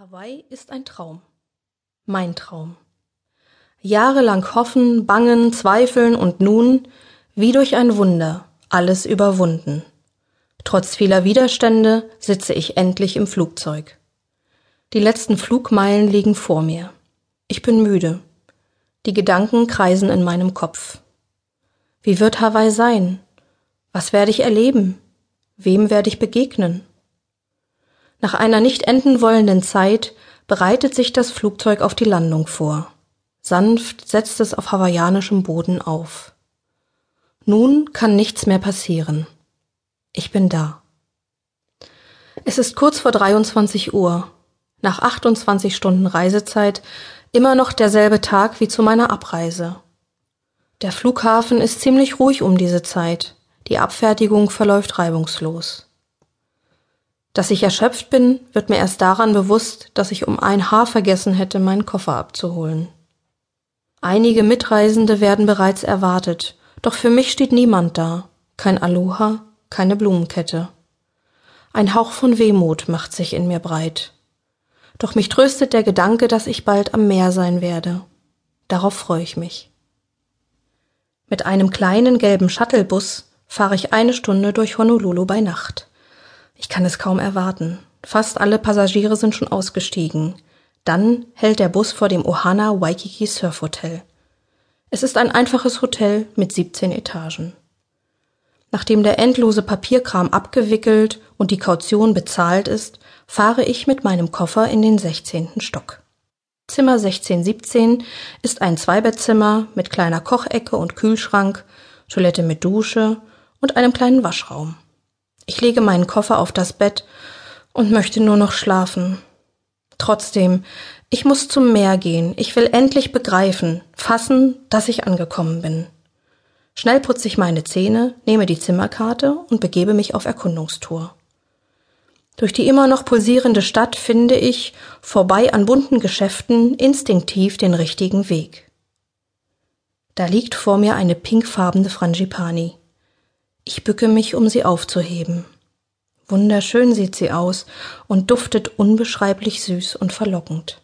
Hawaii ist ein Traum. Mein Traum. Jahrelang hoffen, bangen, zweifeln und nun, wie durch ein Wunder, alles überwunden. Trotz vieler Widerstände sitze ich endlich im Flugzeug. Die letzten Flugmeilen liegen vor mir. Ich bin müde. Die Gedanken kreisen in meinem Kopf. Wie wird Hawaii sein? Was werde ich erleben? Wem werde ich begegnen? Nach einer nicht enden wollenden Zeit bereitet sich das Flugzeug auf die Landung vor. Sanft setzt es auf hawaiianischem Boden auf. Nun kann nichts mehr passieren. Ich bin da. Es ist kurz vor 23 Uhr. Nach 28 Stunden Reisezeit immer noch derselbe Tag wie zu meiner Abreise. Der Flughafen ist ziemlich ruhig um diese Zeit. Die Abfertigung verläuft reibungslos. Dass ich erschöpft bin, wird mir erst daran bewusst, dass ich um ein Haar vergessen hätte, meinen Koffer abzuholen. Einige Mitreisende werden bereits erwartet, doch für mich steht niemand da, kein Aloha, keine Blumenkette. Ein Hauch von Wehmut macht sich in mir breit. Doch mich tröstet der Gedanke, dass ich bald am Meer sein werde. Darauf freue ich mich. Mit einem kleinen gelben Shuttlebus fahre ich eine Stunde durch Honolulu bei Nacht. Ich kann es kaum erwarten. Fast alle Passagiere sind schon ausgestiegen. Dann hält der Bus vor dem Ohana Waikiki Surf Hotel. Es ist ein einfaches Hotel mit 17 Etagen. Nachdem der endlose Papierkram abgewickelt und die Kaution bezahlt ist, fahre ich mit meinem Koffer in den 16. Stock. Zimmer 1617 ist ein Zweibettzimmer mit kleiner Kochecke und Kühlschrank, Toilette mit Dusche und einem kleinen Waschraum. Ich lege meinen Koffer auf das Bett und möchte nur noch schlafen. Trotzdem, ich muss zum Meer gehen. Ich will endlich begreifen, fassen, dass ich angekommen bin. Schnell putze ich meine Zähne, nehme die Zimmerkarte und begebe mich auf Erkundungstour. Durch die immer noch pulsierende Stadt finde ich, vorbei an bunten Geschäften, instinktiv den richtigen Weg. Da liegt vor mir eine pinkfarbene Frangipani. Ich bücke mich, um sie aufzuheben. Wunderschön sieht sie aus und duftet unbeschreiblich süß und verlockend.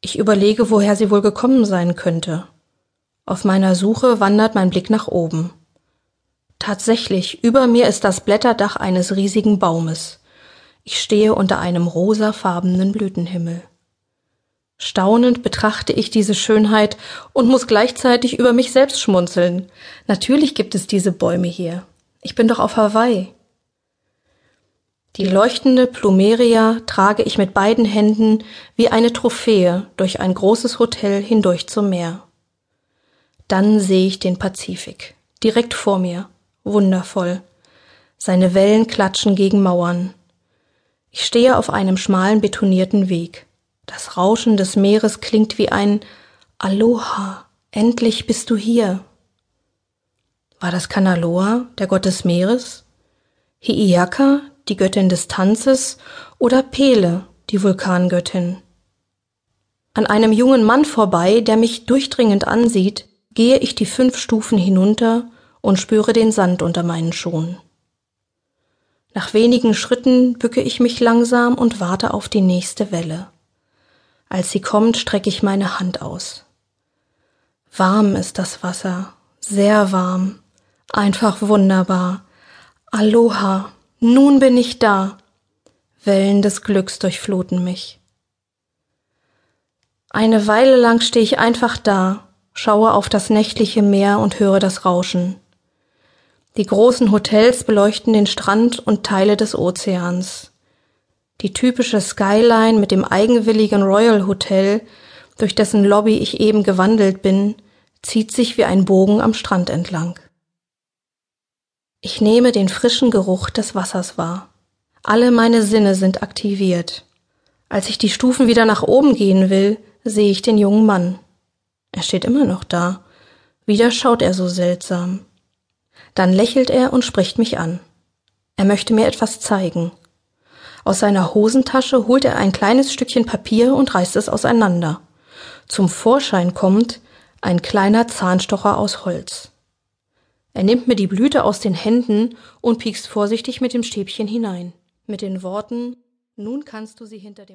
Ich überlege, woher sie wohl gekommen sein könnte. Auf meiner Suche wandert mein Blick nach oben. Tatsächlich, über mir ist das Blätterdach eines riesigen Baumes. Ich stehe unter einem rosafarbenen Blütenhimmel. Staunend betrachte ich diese Schönheit und muss gleichzeitig über mich selbst schmunzeln. Natürlich gibt es diese Bäume hier. Ich bin doch auf Hawaii. Die leuchtende Plumeria trage ich mit beiden Händen wie eine Trophäe durch ein großes Hotel hindurch zum Meer. Dann sehe ich den Pazifik, direkt vor mir, wundervoll. Seine Wellen klatschen gegen Mauern. Ich stehe auf einem schmalen betonierten Weg. Das Rauschen des Meeres klingt wie ein Aloha, endlich bist du hier. War das Kanaloa, der Gott des Meeres? Hiiaka, die Göttin des Tanzes? Oder Pele, die Vulkangöttin? An einem jungen Mann vorbei, der mich durchdringend ansieht, gehe ich die fünf Stufen hinunter und spüre den Sand unter meinen Schuhen. Nach wenigen Schritten bücke ich mich langsam und warte auf die nächste Welle. Als sie kommt, strecke ich meine Hand aus. Warm ist das Wasser, sehr warm, einfach wunderbar. Aloha, nun bin ich da. Wellen des Glücks durchfluten mich. Eine Weile lang stehe ich einfach da, schaue auf das nächtliche Meer und höre das Rauschen. Die großen Hotels beleuchten den Strand und Teile des Ozeans. Die typische Skyline mit dem eigenwilligen Royal Hotel, durch dessen Lobby ich eben gewandelt bin, zieht sich wie ein Bogen am Strand entlang. Ich nehme den frischen Geruch des Wassers wahr. Alle meine Sinne sind aktiviert. Als ich die Stufen wieder nach oben gehen will, sehe ich den jungen Mann. Er steht immer noch da. Wieder schaut er so seltsam. Dann lächelt er und spricht mich an. Er möchte mir etwas zeigen. Aus seiner Hosentasche holt er ein kleines Stückchen Papier und reißt es auseinander. Zum Vorschein kommt ein kleiner Zahnstocher aus Holz. Er nimmt mir die Blüte aus den Händen und piekst vorsichtig mit dem Stäbchen hinein. Mit den Worten Nun kannst du sie hinter dem